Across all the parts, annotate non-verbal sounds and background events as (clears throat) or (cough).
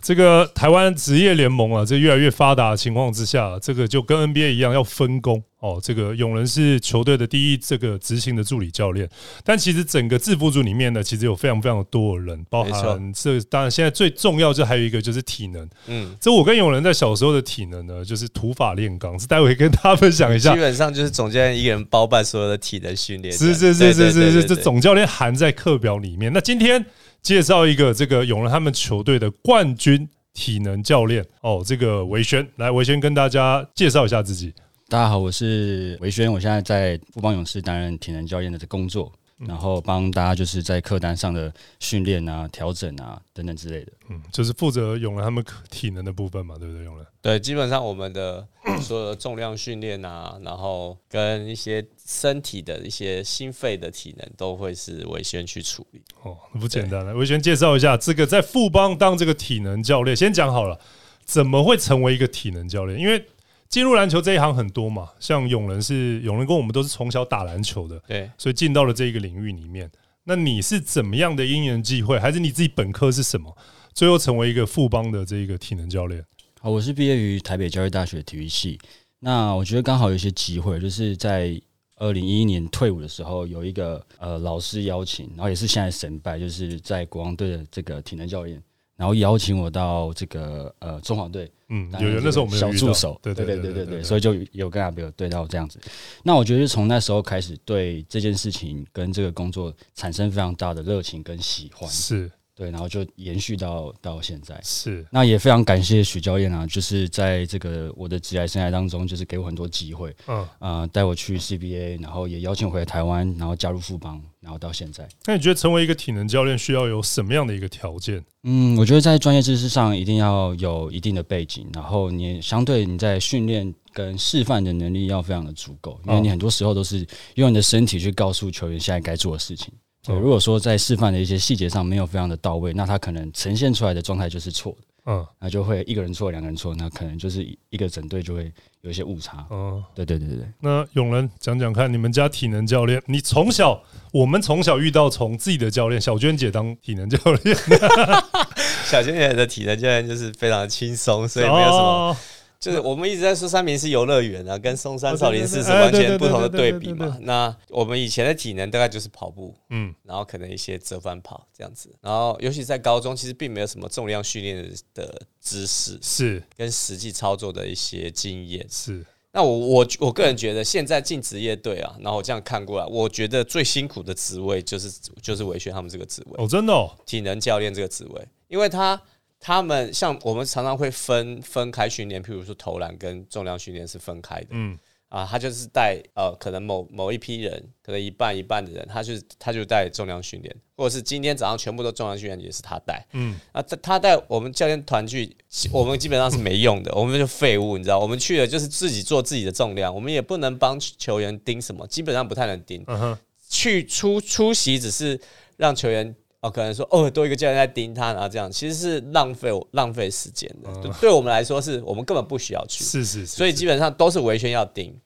这个台湾职业联盟啊，这越来越发达的情况之下，这个就跟 NBA 一样要分工哦。这个永仁是球队的第一这个执行的助理教练，但其实整个制服组里面呢，其实有非常非常多的人，包含这当然现在最重要就还有一个就是体能。嗯，这我跟永仁在小时候的体能呢，就是土法炼钢，是待会跟大家分享一下。基本上就是总教练一个人包办所有的体能训练，是是是是是是，这总教练含在课表里面。那今天。介绍一个这个永乐他们球队的冠军体能教练哦，这个维轩来，维轩跟大家介绍一下自己。大家好，我是维轩，我现在在富邦勇士担任体能教练的工作。然后帮大家就是在客单上的训练啊、调整啊等等之类的，嗯，就是负责用了他们体能的部分嘛，对不对？用了，对，基本上我们的 (clears throat) 所有的重量训练啊，然后跟一些身体的一些心肺的体能，都会是维轩去处理。哦，不简单了，维轩介绍一下这个在富邦当这个体能教练，先讲好了，怎么会成为一个体能教练？因为进入篮球这一行很多嘛，像永仁是永仁跟我们都是从小打篮球的，对，所以进到了这一个领域里面。那你是怎么样的因缘际会，还是你自己本科是什么，最后成为一个富邦的这一个体能教练？好，我是毕业于台北教育大学体育系。那我觉得刚好有一些机会，就是在二零一一年退伍的时候，有一个呃老师邀请，然后也是现在神拜，就是在国王队的这个体能教练。然后邀请我到这个呃中华队，嗯，有有那时候我们小助手，对对对对对对，所以就有跟阿比尔对到这样子。那我觉得从那时候开始，对这件事情跟这个工作产生非常大的热情跟喜欢，是。对，然后就延续到到现在。是，那也非常感谢许教练啊，就是在这个我的职业生涯当中，就是给我很多机会，嗯啊，带我去 CBA，然后也邀请我回台湾，然后加入富邦，然后到现在。那你觉得成为一个体能教练需要有什么样的一个条件？嗯，我觉得在专业知识上一定要有一定的背景，然后你相对你在训练跟示范的能力要非常的足够，因为你很多时候都是用你的身体去告诉球员现在该做的事情。对，如果说在示范的一些细节上没有非常的到位，那他可能呈现出来的状态就是错的。嗯，那就会一个人错，两个人错，那可能就是一个整队就会有一些误差。嗯，对对对对。那永仁讲讲看，你们家体能教练，你从小，我们从小遇到从自己的教练小娟姐当体能教练，(laughs) (laughs) 小娟姐的体能教练就是非常轻松，所以没有什么。就是我们一直在说三明是游乐园啊，跟松山少林寺是完全不同的对比嘛。那我们以前的体能大概就是跑步，嗯，然后可能一些折返跑这样子。然后尤其在高中，其实并没有什么重量训练的知识，是跟实际操作的一些经验。是。那我我我个人觉得，现在进职业队啊，然后我这样看过来，我觉得最辛苦的职位就是就是维轩他们这个职位哦，真的哦，体能教练这个职位，因为他。他们像我们常常会分分开训练，譬如说投篮跟重量训练是分开的。嗯，啊，他就是带呃，可能某某一批人，可能一半一半的人，他就是他就带重量训练，或者是今天早上全部都重量训练也是他带。嗯，啊，他他带我们教练团去，我们基本上是没用的，我们就废物，你知道，我们去了就是自己做自己的重量，我们也不能帮球员盯什么，基本上不太能盯。嗯哼，去出出席只是让球员。哦，可能说哦，多一个教练在盯他，然后这样其实是浪费浪费时间的。对我们来说，是我们根本不需要去。是是是。所以基本上都是维权要盯。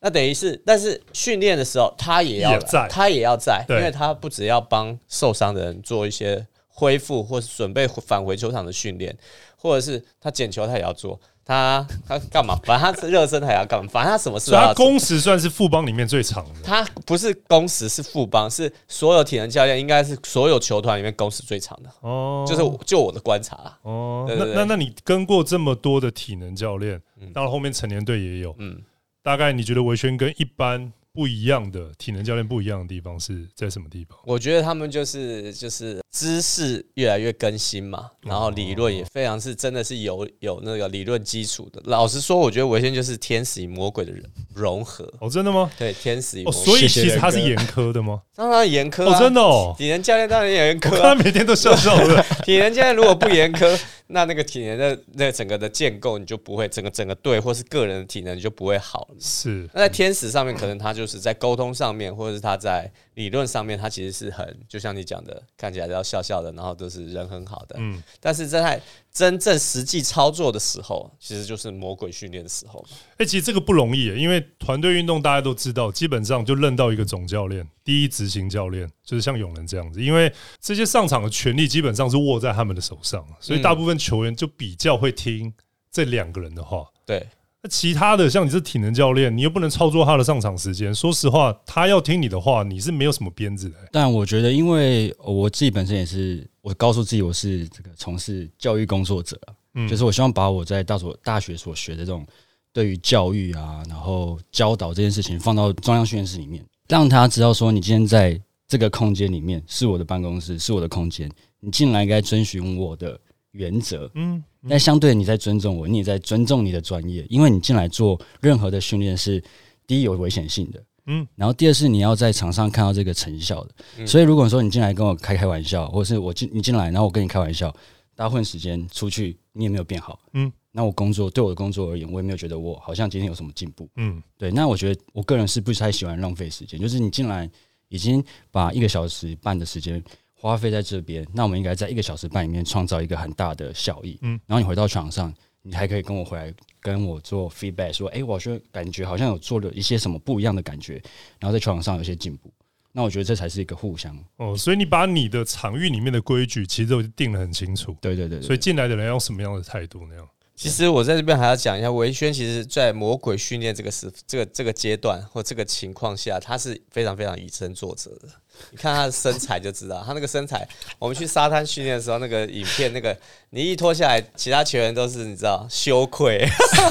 那等于是，但是训练的时候他也要在，他也要在，因为他不只要帮受伤的人做一些恢复，或是准备返回球场的训练，或者是他捡球他也要做。他他干嘛？反正他热身还要干嘛？反正他什么事？他工时算是副帮里面最长的。他不是工时是副帮，是所有体能教练应该是所有球团里面工时最长的。哦，就是就我的观察。哦，那那那你跟过这么多的体能教练，到了后面成年队也有。嗯，大概你觉得维轩跟一般？不一样的体能教练不一样的地方是在什么地方？我觉得他们就是就是知识越来越更新嘛，然后理论也非常是真的是有有那个理论基础的。老实说，我觉得维先就是天使与魔鬼的人融合。哦，真的吗？对，天使与哦，魔鬼，所以其实他是严苛的吗？当然严苛哦，啊，真的哦，体能教练当然也严苛啊。他每天都笑笑的。(laughs) 体能教练如果不严苛，那那个体能的那整个的建构你就不会，整个整个队或是个人的体能你就不会好了。是，那在天使上面，可能他就是在沟通上面，或者是他在理论上面，他其实是很，就像你讲的，看起来要笑笑的，然后都是人很好的。嗯，但是在真正实际操作的时候，其实就是魔鬼训练的时候嘛。哎、其实这个不容易，因为团队运动大家都知道，基本上就认到一个总教练，第一执行教练就是像永仁这样子，因为这些上场的权利基本上是握在他们的手上，所以大部分球员就比较会听这两个人的话。对，那其他的像你是体能教练，你又不能操作他的上场时间。说实话，他要听你的话，你是没有什么鞭子的、但我觉得，因为我自己本身也是，我告诉自己我是这个从事教育工作者啊，嗯就是我希望把我在大所大学所学的这种对于教育啊，然后教导这件事情放到中央训练室里面，让他知道说，你今天在这个空间里面是我的办公室，是我的空间，你进来应该遵循我的原则，嗯，但相对你在尊重我，你也在尊重你的专业，因为你进来做任何的训练是第一有危险性的，嗯。嗯，然后第二是你要在场上看到这个成效的。嗯。所以如果说你进来跟我开开玩笑，或者是我进你进来，然后我跟你开玩笑，大家混时间出去，你也没有变好，嗯。嗯，那我工作对我的工作而言，我也没有觉得我好像今天有什么进步，嗯。对，那我觉得我个人是不太喜欢浪费时间，就是你进来已经把一个小时半的时间花费在这边，那我们应该在一个小时半里面创造一个很大的效益。嗯嗯，然后你回到床上，你还可以跟我回来跟我做 feedback，说，哎、我觉得感觉好像有做了一些什么不一样的感觉，然后在球场上有些进步。那我觉得这才是一个互相，哦，所以你把你的场域里面的规矩其实都定得很清楚，对对对对所以进来的人要用什么样的态度那样？其实我在这边还要讲一下，维轩其实在魔鬼训练这个时这个这个阶段或这个情况下，他是非常非常以身作则的。你看他的身材就知道，他那个身材，我们去沙滩训练的时候，那个影片，那个你一脱下来，其他球员都是你知道羞愧，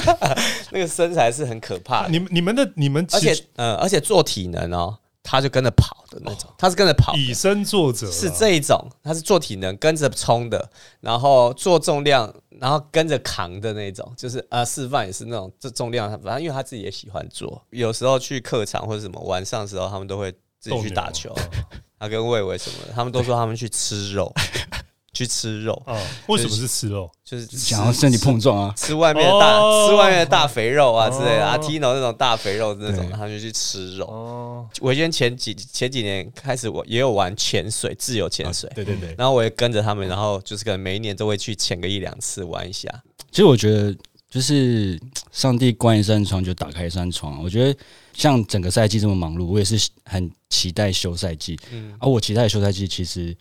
(laughs) 那个身材是很可怕的。你们你们的你们而且呃，而且做体能哦，他就跟着跑的那种，他是跟着跑，以身作则啊是这一种，他是做体能跟着冲的，然后做重量，然后跟着扛的那种，就是呃示范也是那种这重量，反正因为他自己也喜欢做，有时候去客场或者什么晚上的时候，他们都会自己去打球，他跟魏伟什么的，他们都说他们去吃肉，(laughs) (laughs) 去吃肉，啊？为什么是吃肉？就是想要身体碰撞啊，吃外面的大、哦吃外面的大肥肉啊之类的，哦啊 Tino 那种大肥肉那种，对他们就去吃肉。哦，我以前前几前几年开始，我也有玩潜水，自由潜水。对对对。然后我也跟着他们，然后就是可能每一年都会去潜个一两次玩一下。其实我觉得，就是上帝关一扇窗就打开一扇窗。我觉得像整个赛季这么忙碌，我也是很期待休赛季。嗯，而、我期待休赛季，其实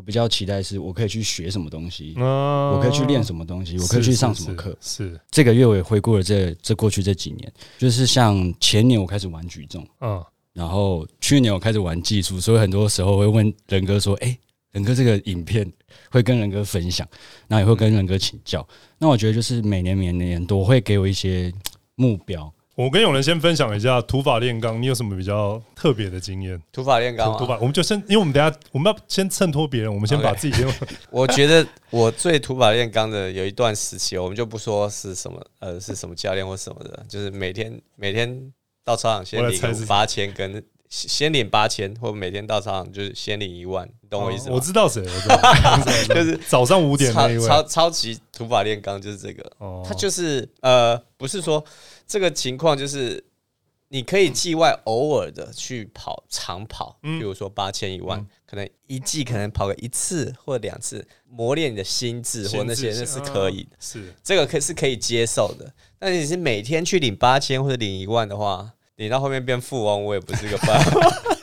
我比较期待是我可以去学什么东西，我我可以去练什么东西，我可以去上什么课。是，这个月我也回顾了这这过去这几年，就是像前年我开始玩举重，嗯，然后去年我开始玩技术，所以很多时候会问仁哥说：“哎、仁哥这个影片会跟仁哥分享，然后也会跟仁哥请教。那我觉得就是每年每年都会给我一些目标。我跟永仁先分享一下土法炼钢，你有什么比较特别的经验？土法炼钢嘛，土法，我们就先，因为我们等下我们要先衬托别人，我们先把自己先 (laughs) 我觉得我最土法炼钢的有一段时期，我们就不说是什么呃是什么教练或什么的，就是每天每天到操场先领八千跟。先领八千，或每天到操场就是先领一万，你懂我意思吗？哦我知道谁，我知道，(laughs) 就是早上五点那一位，超超级土法炼钢就是这个，哦。他就是呃，不是说这个情况就是你可以季外偶尔的去跑长跑，嗯。比如说八千一万，嗯。可能一季可能跑个一次或两次，磨练你的心智或那些那是可以的，嗯是。这个可是可以接受的。但你是每天去领八千或者领一万的话，领到后面变富翁，我也不是个办法。(laughs)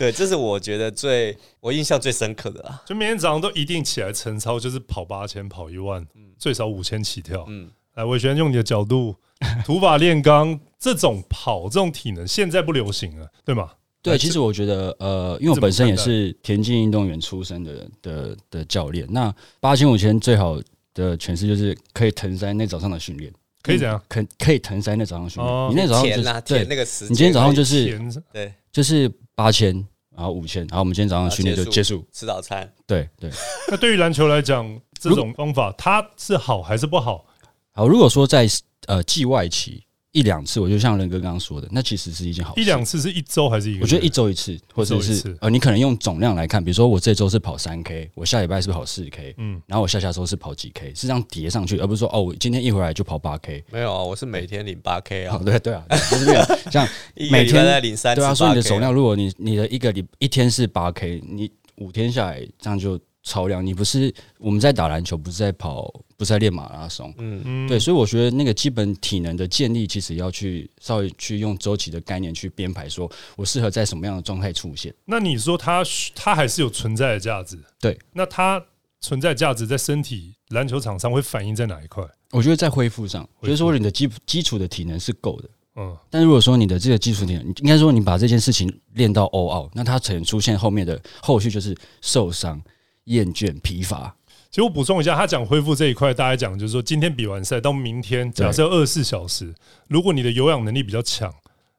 对，这是我觉得最我印象最深刻的啦。就每天早上都一定起来晨操，就是跑八千、跑一万，最少五千起跳。嗯，来，伟轩用你的角度，土法炼钢这种跑这种体能，现在不流行了，对吗？对，其实我觉得，呃，因为我本身也是田径运动员出身的的的教练，那八千五千最好的诠释就是可以腾塞那早上的训练，可以怎样？可可以腾塞那早上训哦练。你那早上就对，那个时，你今天早上就是田对，就是八千，然然后五千，然后我们今天早上训练就结束，吃早餐。对对。那对于篮球来讲，这种方法它是好还是不好？好，如果说在呃季外期。一两次，我就像仁哥刚刚说的，那其实是一件好事。一两次是一周还是一个？我觉得一周一次，或者是呃，你可能用总量来看，比如说我这周是跑三 K，我下礼拜是跑四 K，嗯，然后我下下周是跑几 K，是这样叠上去，而不是说哦，我今天一回来就跑八 K。没有啊，我是每天领八 K 啊。对对啊，就是这样，(laughs) 像每天在领三。对啊，所以你的总量，如果你你的一个礼一天是八 K，你五天下来这样就。超量，你不是我们在打篮球，不是在跑，不是在练马拉松，嗯嗯，对，所以我觉得那个基本体能的建立，其实要去稍微去用周期的概念去编排，说我适合在什么样的状态出现。那你说它它还是有存在的价值？对，那它存在价值在身体篮球场上会反映在哪一块？我觉得在恢复上，就是说你的基基础的体能是够的，嗯，但如果说你的这个基础体能，应该说你把这件事情练到 all out，那它可能出现后面的后续就是受伤。厌倦、疲乏。其实我补充一下，他讲恢复这一块，大家讲就是说，今天比完赛到明天，假设二十四小时，如果你的有氧能力比较强，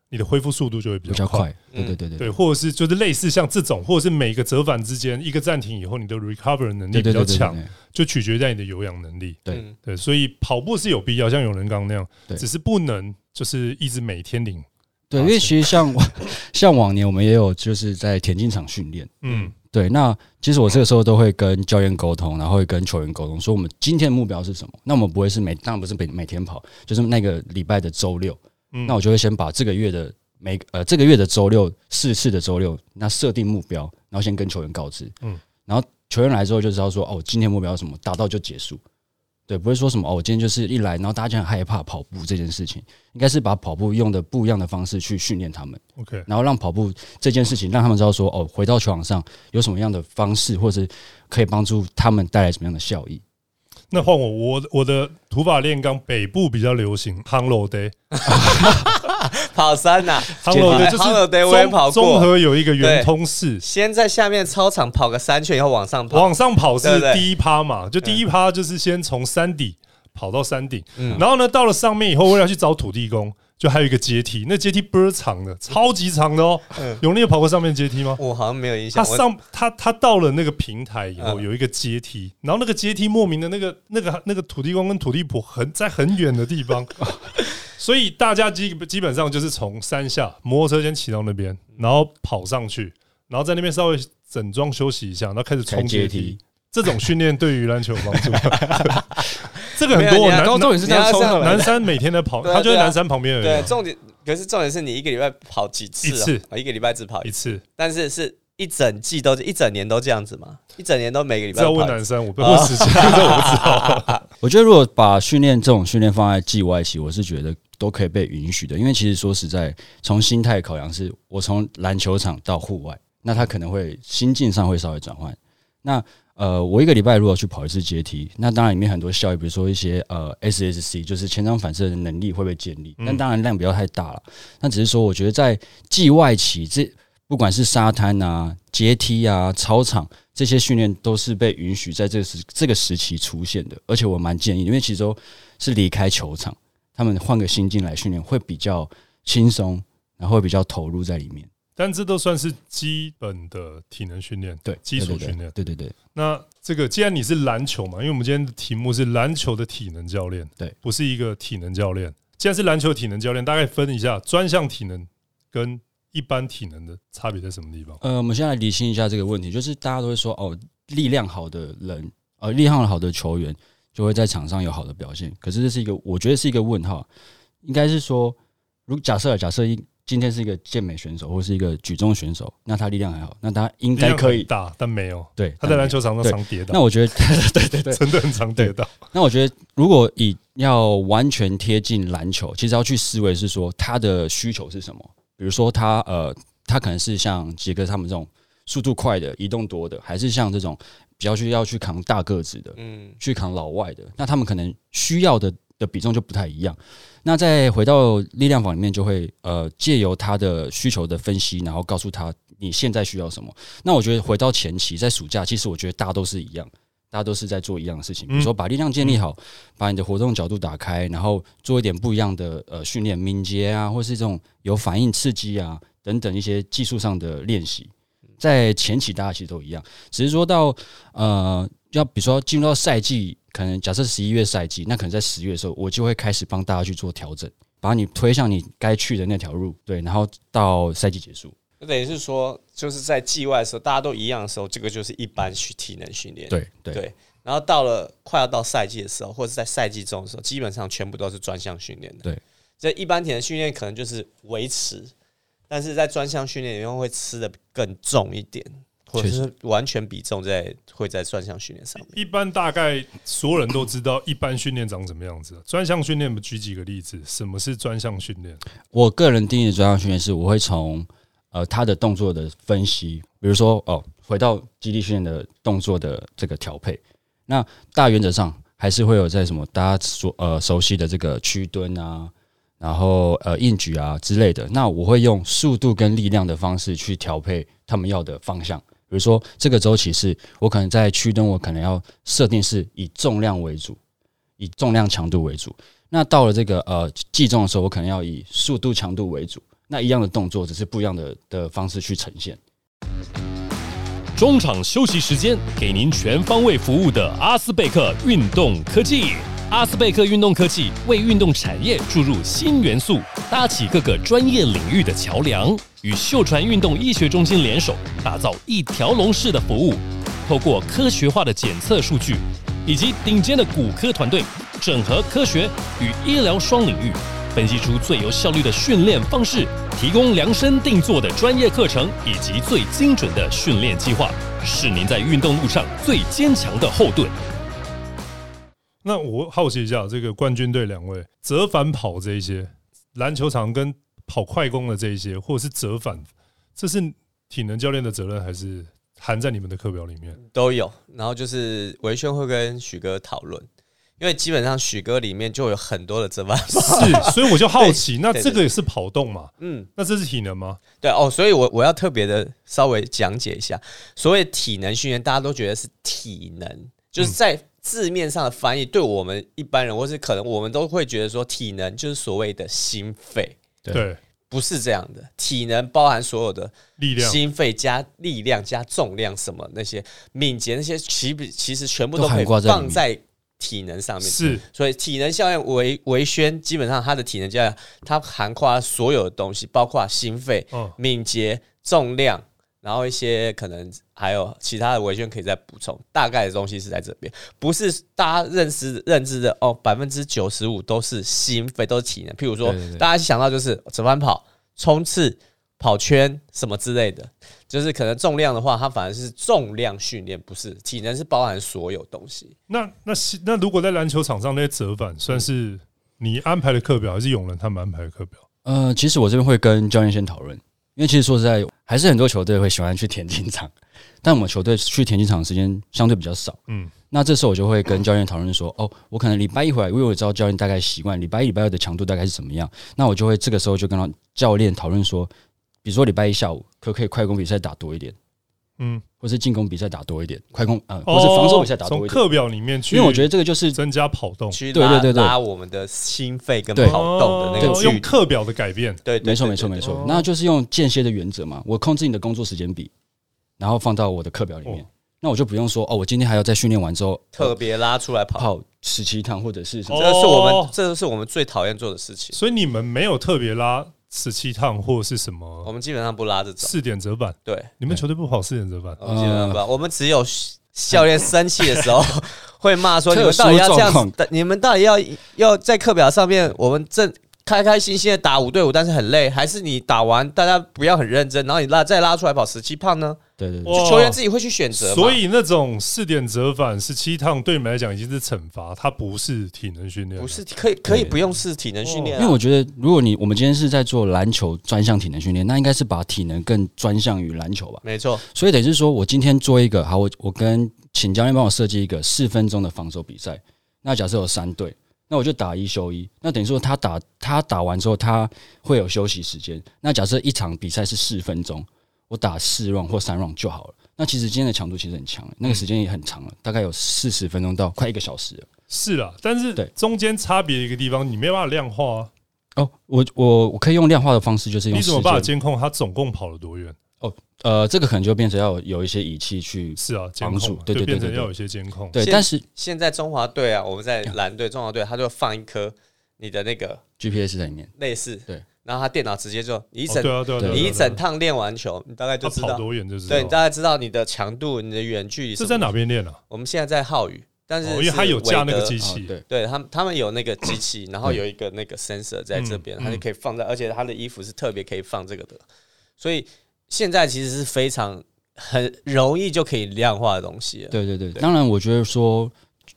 你的恢复速度就会比较快。对对对对，对，或者是就是类似像这种，或者是每个折返之间一个暂停以后，你的 recover 能力比较强，就取决在你的有氧能力。对对，所以跑步是有必要，像有人刚那样，只是不能就是一直每天领。对，因为其实像 (laughs) 像往年我们也有就是在田径场训练，嗯。对，那其实我这个时候都会跟教练沟通，然后会跟球员沟通，说我们今天的目标是什么？那我们不会是每当然不是每每天跑，就是那个礼拜的周六，那我就会先把这个月的每呃这个月的周六四次的周六，那设定目标，然后先跟球员告知，嗯，然后球员来之后就知道说，哦，今天目标什么，达到就结束。对，不会说什么哦，我今天就是一来，然后大家就很害怕跑步这件事情，应该是把跑步用的不一样的方式去训练他们，OK，然后让跑步这件事情让他们知道说哦，回到球场上有什么样的方式，或者可以帮助他们带来什么样的效益。那换我，我我的土法炼钢，北部比较流行 h a n g Day，跑山呐 h a n g Day 我也跑过。综合有一个圆通式，先在下面操场跑个三圈，以后往上跑。往上跑是第一趴嘛？就第一趴就是先从山底跑到山顶，然后呢，到了上面以后，为了去找土地公。就还有一个阶梯，那阶梯倍儿长的，超级长的哦。永利有跑过上面阶梯吗？我好像没有印象。他上他他到了那个平台以后，有一个阶梯，然后那个阶梯莫名的那个那个那个土地公跟土地婆很在很远的地方，(laughs) 所以大家基基本上就是从山下摩托车先骑到那边，然后跑上去，然后在那边稍微整装休息一下，然后开始冲阶梯。这种训练对于篮球有帮助。(laughs) 这个很多男重点是这样冲南山每天在跑，他就在南山旁边而已。对，重点可是重点是你一个礼拜跑几次？一次啊，一个礼拜只跑一次。但是是一整季都一整年都这样子吗？一整年都每个礼拜？要问男生，我不问时间，这我不知道。(laughs) 我觉得如果把训练这种训练放在季外期，我是觉得都可以被允许的，因为其实说实在，从心态考量，是我从篮球场到户外，那他可能会心境上会稍微转换。那呃，我一个礼拜如果去跑一次阶梯，那当然里面很多效益，比如说一些呃 SSC，就是前掌反射的能力会被建立，但当然量不要太大了。那只是说，我觉得在季外期，这不管是沙滩啊、阶梯啊、操场这些训练，都是被允许在这个时这个时期出现的。而且我蛮建议，因为其实都是离开球场，他们换个心境来训练，会比较轻松，然后会比较投入在里面。但这都算是基本的体能训练，对基础训练，对对对。那这个既然你是篮球嘛，因为我们今天的题目是篮球的体能教练，对，不是一个体能教练。既然是篮球体能教练，大概分一下专项体能跟一般体能的差别在什么地方？呃，我们先来理清一下这个问题，就是大家都会说哦，力量好的人，呃，力量好的球员就会在场上有好的表现。可是这是一个，我觉得是一个问号，应该是说，如假设假设一。今天是一个健美选手，或是一个举重选手，那他力量还好，那他应该可以打，但没有。对，他在篮球场上常跌倒。那我觉得，(laughs) 对对对，真的很常跌倒。那我觉得，如果以要完全贴近篮球，其实要去思维是说他的需求是什么。比如说他呃，他可能是像杰哥他们这种速度快的、移动多的，还是像这种比较需要去扛大个子的，嗯，去扛老外的，那他们可能需要的。的比重就不太一样。那再回到力量坊里面，就会呃借由他的需求的分析，然后告诉他你现在需要什么。那我觉得回到前期，在暑假，其实我觉得大家都是一样，大家都是在做一样的事情。比如说把力量建立好，把你的活动角度打开，然后做一点不一样的呃训练，敏捷啊，或是这种有反应刺激啊等等一些技术上的练习。在前期大家其实都一样，只是说到呃，要比如说进入到赛季，可能假设十一月赛季，那可能在十月的时候，我就会开始帮大家去做调整，把你推向你该去的那条路，对，然后到赛季结束。那等于是说，就是在季外的时候，大家都一样的时候，这个就是一般去体能训练。对对对。然后到了快要到赛季的时候，或者在赛季中的时候，基本上全部都是专项训练的。对。这一般体能训练可能就是维持，但是在专项训练里面会吃的更重一点，或者是完全比重在会在专项训练上面。一般大概所有人都知道，一般训练长什么样子。专项训练，举几个例子，什么是专项训练？我个人定义的专项训练是，我会从。呃，他的动作的分析，比如说哦，回到基地训练的动作的这个调配，那大原则上还是会有在什么大家所呃熟悉的这个屈蹲啊，然后呃硬举啊之类的。那我会用速度跟力量的方式去调配他们要的方向。比如说这个周期是我可能在屈蹲，我可能要设定是以重量为主，以重量强度为主。那到了这个呃计重的时候，我可能要以速度强度为主。那一样的动作，只是不一样的的方式去呈现。中场休息时间，给您全方位服务的阿斯贝克运动科技。阿斯贝克运动科技为运动产业注入新元素，搭起各个专业领域的桥梁，与秀传运动医学中心联手，打造一条龙式的服务。透过科学化的检测数据，以及顶尖的骨科团队，整合科学与医疗双领域。分析出最有效率的训练方式，提供量身定做的专业课程以及最精准的训练计划，是您在运动路上最坚强的后盾。那我好奇一下，这个冠军队两位折返跑这一些，篮球场跟跑快攻的这一些，或者是折返，这是体能教练的责任，还是含在你们的课表里面？都有。然后就是维轩会跟许哥讨论。因为基本上许哥里面就有很多的折返跑，是，所以我就好奇，那这个也是跑动嘛？(laughs) 嗯，那这是体能吗？对哦，所以我我要特别的稍微讲解一下，所谓体能训练，大家都觉得是体能，就是在字面上的翻译，对我们一般人或是可能我们都会觉得说，体能就是所谓的心肺，对，不是这样的，体能包含所有的力量、心肺加力量加重量什么那些敏捷那些，其其实全部都可以放在。体能上面。是，所以体能效应维维宣基本上它的体能教练，他涵括所有的东西，包括心肺、敏捷、重量，然后一些可能还有其他的维轩可以再补充。大概的东西是在这边，不是大家认识认知的哦，百分之九十五都是心肺，都是体能。譬如说，大家想到就是折返跑、冲刺。跑圈什么之类的，就是可能重量的话，它反而是重量训练，不是体能是包含所有东西。那那那如果在篮球场上那些折返，算是你安排的课表，还是永仁他们安排的课表？呃，其实我这边会跟教练先讨论，因为其实说实在，还是很多球队会喜欢去田径场，但我们球队去田径场的时间相对比较少。嗯，那这时候我就会跟教练讨论说，哦，我可能礼拜一回来，因为我知道教练大概习惯礼拜一、礼拜二的强度大概是怎么样，那我就会这个时候就跟教练讨论说。比如说礼拜一下午，可不可以快攻比赛打多一点？嗯，或是进攻比赛打多一点，快攻啊，或是防守比赛打多一点。从课表里面去，因为我觉得这个就是增加跑动，对对对对，拉我们的心肺跟跑动的那个用课表的改变，对，没错没错没错。那就是用间歇的原则嘛，我控制你的工作时间比，然后放到我的课表里面，那我就不用说哦，我今天还要在训练完之后特别拉出来跑跑十七趟，或者是什么？这是我们这是我们最讨厌做的事情。所以你们没有特别拉。十七趟或是什么？我们基本上不拉着走。四点折返，对，你们球队不跑四点折返。我们基本上不，我们只有教练生气的时候 (laughs) 会骂说：“你们到底要这样子？你们到底要要在课表上面，我们正。”开开心心的打五对五，但是很累，还是你打完大家不要很认真，然后你拉再拉出来跑十七趟呢？对对对，球员自己会去选择。所以那种四点折返十七趟对你们来讲已经是惩罚，它不是体能训练，不是可以可以不用是体能训练。因为我觉得，如果你我们今天是在做篮球专项体能训练，那应该是把体能更专项于篮球吧？没错。所以等于是说我今天做一个好，我我跟请教练帮我设计一个四分钟的防守比赛。那假设有三队。那我就打一休一，那等于说他打他打完之后，他会有休息时间。那假设一场比赛是四分钟，我打四 round 或三 round 就好了。那其实今天的强度其实很强，那个时间也很长了，大概有四十分钟到快一个小时了。是啊，但是对中间差别一个地方，你没办法量化啊。哦，我我我可以用量化的方式，就是用你怎么办法监控他总共跑了多远？哦，呃，这个可能就变成要有一些仪器去是啊，监帮助控，对对对对要有一些监控。对，但是现在中华队啊，我们在蓝队、中华队，他就放一颗你的那个 GPS 在里面，类似，对，然后他电脑直接就你一哦整、对啊对啊对啊，你一整趟练完球，你大概就知道，他跑多远就是。对你大概知道你的强度、你的远距离。是在？哪边练啊？我们现在在浩宇，但是哦因为他有架那个机。器，哦对，对他们，他们有那个机器，(coughs) 然后有一个那个 sensor 在这边，嗯它就可以放在，而且他的衣服是特别可以放这个的，所以现在其实是非常很容易就可以量化的东西了。对对对，对当然，我觉得说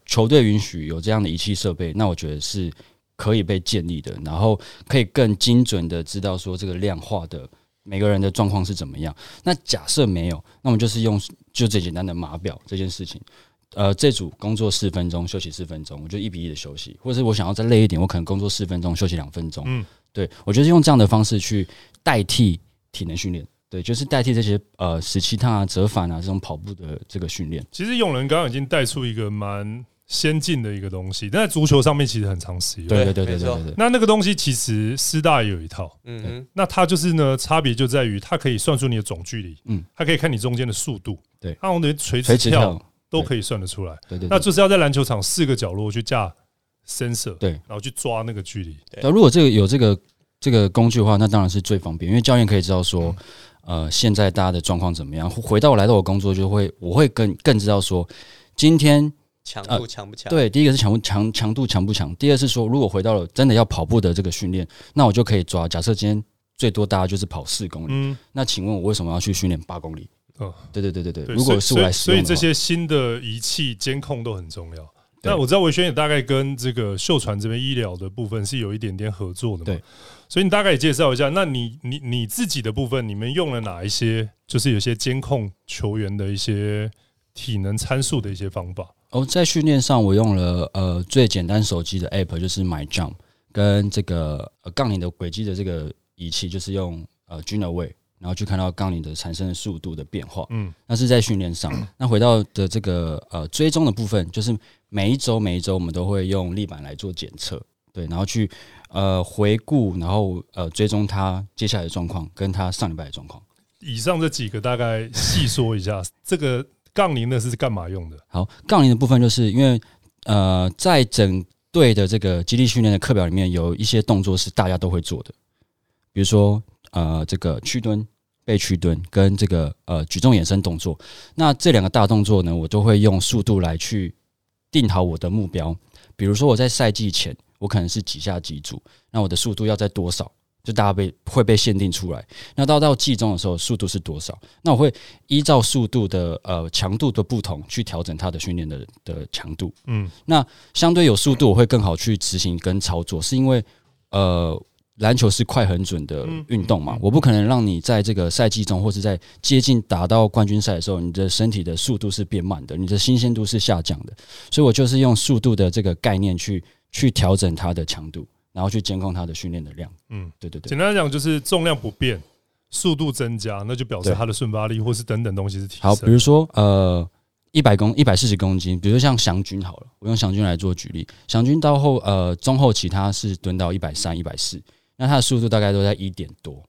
球队允许有这样的仪器设备，那我觉得是可以被建立的，然后可以更精准的知道说这个量化的每个人的状况是怎么样。那假设没有，那我们就是用就最简单的码表这件事情。呃，这组工作四分钟，休息四分钟，我就一比一的休息，或者是我想要再累一点，我可能工作四分钟，休息两分钟。嗯，对我觉得用这样的方式去代替体能训练，对，就是代替这些呃十七趟啊、折返啊这种跑步的这个训练。其实用人刚刚已经带出一个蛮先进的一个东西，但在足球上面其实很常使用。对对对对对。那那个东西其实师大也有一套，嗯，那它就是呢，差别就在于它可以算出你的总距离，嗯嗯，它可以看你中间的速度，对它用的垂垂直直跳跳，都可以算得出来。对对对。那就是要在篮球场四个角落去架 sensor，对然后去抓那个距离。那如果这个有这个这个工具的话，那当然是最方便，因为教练可以知道说，呃，现在大家的状况怎么样。回到我来到我工作，就会我会更更知道说，今天强呃度强不强？对第一个是强不强强度强不强，第二是说，如果回到了真的要跑步的这个训练，那我就可以抓。假设今天最多大家就是跑四公里，嗯，那请问我为什么要去训练八公里？哦对对对对对，对，如果是我来使所以，用的话所以这些新的仪器监控都很重要。对那我知道维轩也大概跟这个秀传这边医疗的部分是有一点点合作的嘛，对。所以你大概也介绍一下，那你你你自己的部分，你们用了哪一些？就是有些监控球员的一些体能参数的一些方法。哦，在训练上我用了呃最简单手机的 app，就是 My Jump，跟这个呃杠铃的轨迹的这个仪器，就是用呃 g i n a Way，，然后去看到杠铃的产生的速度的变化。嗯，那是在训练上。那回到的这个呃追踪的部分，就是每一周每一周我们都会用立板来做检测，对，然后去呃回顾，然后呃追踪它接下来的状况，跟它上礼拜的状况。以上这几个大概细说一下，这个杠铃呢是干嘛用的？好，杠铃的部分就是因为呃，在整队的这个基地训练的课表里面，有一些动作是大家都会做的，比如说呃，这个屈蹲、背屈蹲跟这个呃举重衍生动作。那这两个大动作呢，我都会用速度来去定好我的目标。比如说我在赛季前，我可能是几下几组，那我的速度要在多少？就大家被会被限定出来。那到到季中的时候，速度是多少？那我会依照速度的呃强度的不同去调整它的训练的的强度。嗯，那相对有速度，我会更好去执行跟操作，是因为呃篮球是快很准的运动嘛，我不可能让你在这个赛季中或是在接近打到冠军赛的时候，你的身体的速度是变慢的，你的新鲜度是下降的，所以我就是用速度的这个概念去去调整它的强度，然后去监控它的训练的量。嗯嗯，对对对简。单来讲就是重量不变，速度增加，那就表示对它的瞬发力或是等等东西是提升。好，比如说呃，一百公一百四十公斤，比如说像祥军好了，我用祥军来做举例，祥军到后呃中后期他是蹲到一百三、一百四，那他的速度大概都在一点多，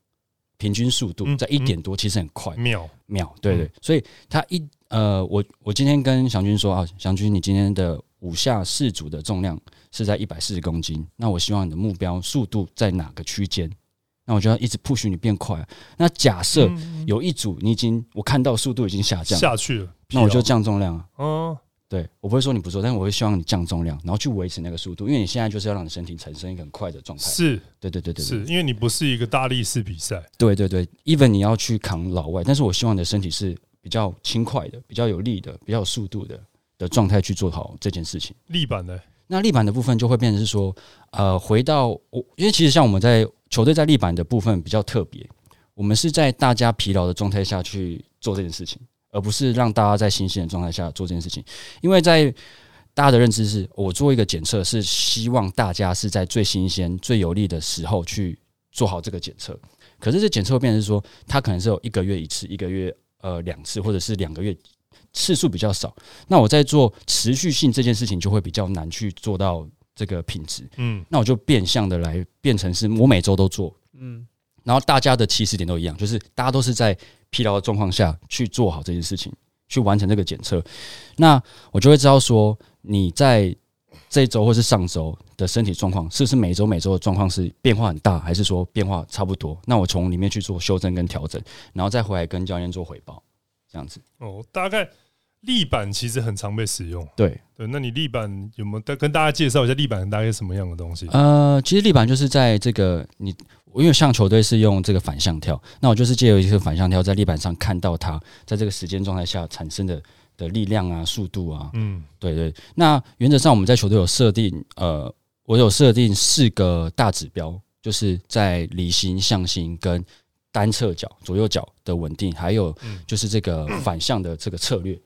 平均速度嗯在一点多，其实很快，秒，秒，对对嗯，所以他一呃，我我今天跟祥军说啊，祥军你今天的五下四组的重量是在一百四十公斤，那我希望你的目标速度在哪个区间？那我就要一直 push 你变快啊。那假设有一组你已经我看到速度已经下降，下去了，那我就降重量啊。嗯，对我不会说你不做，但是我会希望你降重量，然后去维持那个速度，因为你现在就是要让你身体产生一个很快的状态。是对对对对对是，因为你不是一个大力士比赛，对对对，even 你要去扛老外，但是我希望你的身体是比较轻快的、比较有力的、比较有速度的的状态去做好这件事情。立板呢？那立板的部分就会变成是说，呃，回到我，因为其实像我们在球队在立板的部分比较特别，我们是在大家疲劳的状态下去做这件事情，而不是让大家在新鲜的状态下做这件事情。因为在大家的认知是，我做一个检测是希望大家是在最新鲜、最有利的时候去做好这个检测。可是这检测变成是说，它可能是有一个月一次，一个月呃两次，或者是两个月次数比较少。那我在做持续性这件事情就会比较难去做到这个品质。嗯，那我就变相的来变成是我每周都做，嗯，然后大家的起始点都一样，就是大家都是在疲劳的状况下去做好这件事情，去完成这个检测，那我就会知道说你在这一周或是上周的身体状况，是不是每周每周的状况是变化很大，还是说变化差不多？那我从里面去做修正跟调整，然后再回来跟教练做回报，这样子。哦，大概立板其实很常被使用。对对，那你立板有没有跟跟大家介绍一下立板大概是什么样的东西？呃，其实立板就是在这个你，因为像球队是用这个反向跳，那我就是借由一个反向跳，在立板上看到它在这个时间状态下产生的。的力量啊，速度啊，嗯，对对。那原则上我们在球队有设定，呃，我有设定四个大指标，就是在离心、向心跟单侧脚、左右脚的稳定，还有就是这个反向的这个策略。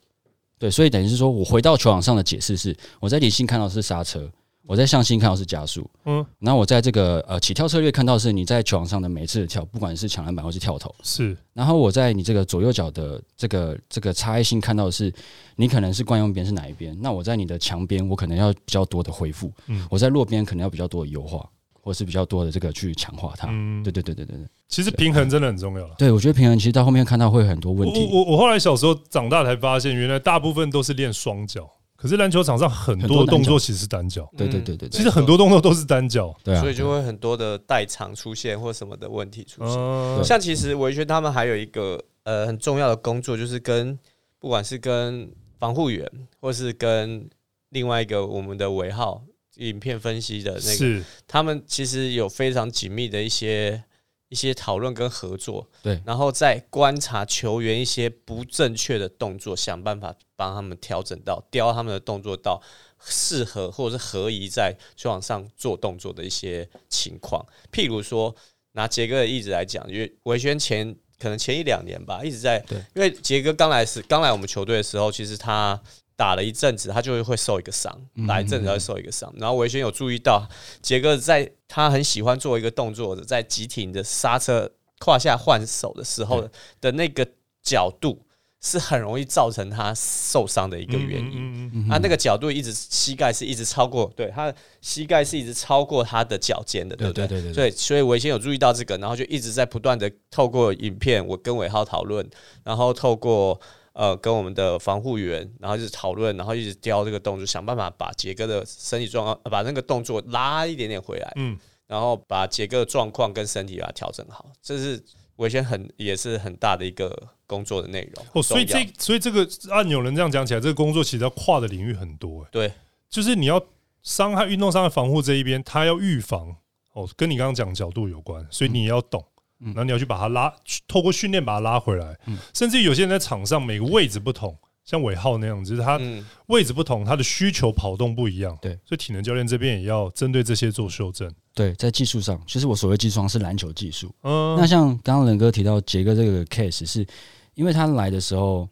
对，所以等于是说我回到球场上的解释是，我在离心看到是刹车。我在向心看到是加速，嗯，然后我在这个呃起跳策略看到是你在球场上的每次的跳，不管是抢篮板或是跳投，是。然后我在你这个左右脚的这个这个差异性看到的是你可能是惯用边是哪一边，那我在你的墙边我可能要比较多的恢复，嗯，我在弱边可能要比较多的优化，或是比较多的这个去强化它，嗯，对对对对对对。其实平衡真的很重要了，对我觉得平衡其实到后面看到会很多问题。我我我后来小时候长大才发现，原来大部分都是练双脚。可是篮球场上很多动作其实是单脚，对对对对，其实很多动作都是单脚，对啊，所以就会很多的代偿出现或什么的问题出现。像其实维轩他们还有一个呃很重要的工作，就是跟不管是跟防护员，或是跟另外一个我们的尾号影片分析的那个，他们其实有非常紧密的一些。一些讨论跟合作，对，然后再观察球员一些不正确的动作，想办法帮他们调整到雕他们的动作到适合或者是合宜在球场上做动作的一些情况。譬如说，拿杰哥的例子来讲，因为维轩前可能前一两年吧，一直在，因为杰哥刚来时刚来我们球队的时候，其实他。打了一阵子，他就会会受一个伤，打一阵子他会受一个伤。然后维轩有注意到，杰哥在他很喜欢做一个动作，在急停的刹车胯下换手的时候的那个角度，是很容易造成他受伤的一个原因。他那个角度一直膝盖是一直超过，对他膝盖是一直超过他的脚尖的，对不对？对对。所以所以维轩有注意到这个，然后就一直在不断的透过影片，我跟伟浩讨论，然后透过。呃，跟我们的防护员，然后一直讨论，然后一直雕这个动作，想办法把杰哥的身体状况，把那个动作拉一点点回来，嗯，然后把杰哥的状况跟身体把它调整好，这是维先很也是很大的一个工作的内容。哦，所以这所以这个按有人这样讲起来，这个工作其实要跨的领域很多，对，就是你要伤害运动伤害防护这一边，他要预防哦，跟你刚刚讲角度有关，所以你要懂。然后你要去把它拉，透过训练把它拉回来。甚至有些人在场上每个位置不同，像尾号那样子，他位置不同，他的需求跑动不一样。对，所以体能教练这边也要针对这些做修正。对，在技术上，其实我所谓技术上是篮球技术。嗯，那像刚刚仁哥提到杰哥这个 case，是因为他来的时候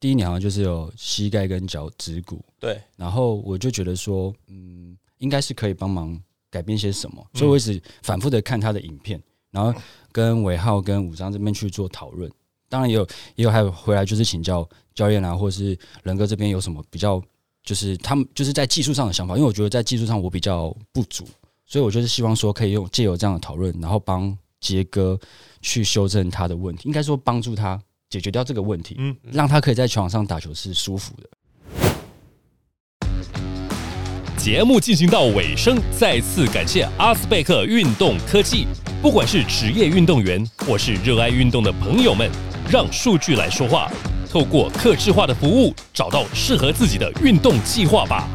第一年好像就是有膝盖跟脚趾骨。对，然后我就觉得说，嗯，应该是可以帮忙改变些什么，所以我一直反复的看他的影片。然后跟尾号跟武章这边去做讨论，当然也有也有还有回来就是请教教练啊，或者是仁哥这边有什么比较，就是他们就是在技术上的想法，因为我觉得在技术上我比较不足，所以我就是希望说可以用借由这样的讨论，然后帮杰哥去修正他的问题，应该说帮助他解决掉这个问题，嗯，让他可以在球场上打球是舒服的。节目进行到尾声，再次感谢阿斯贝克运动科技。不管是职业运动员，或是热爱运动的朋友们，让数据来说话，透过客制化的服务，找到适合自己的运动计划吧。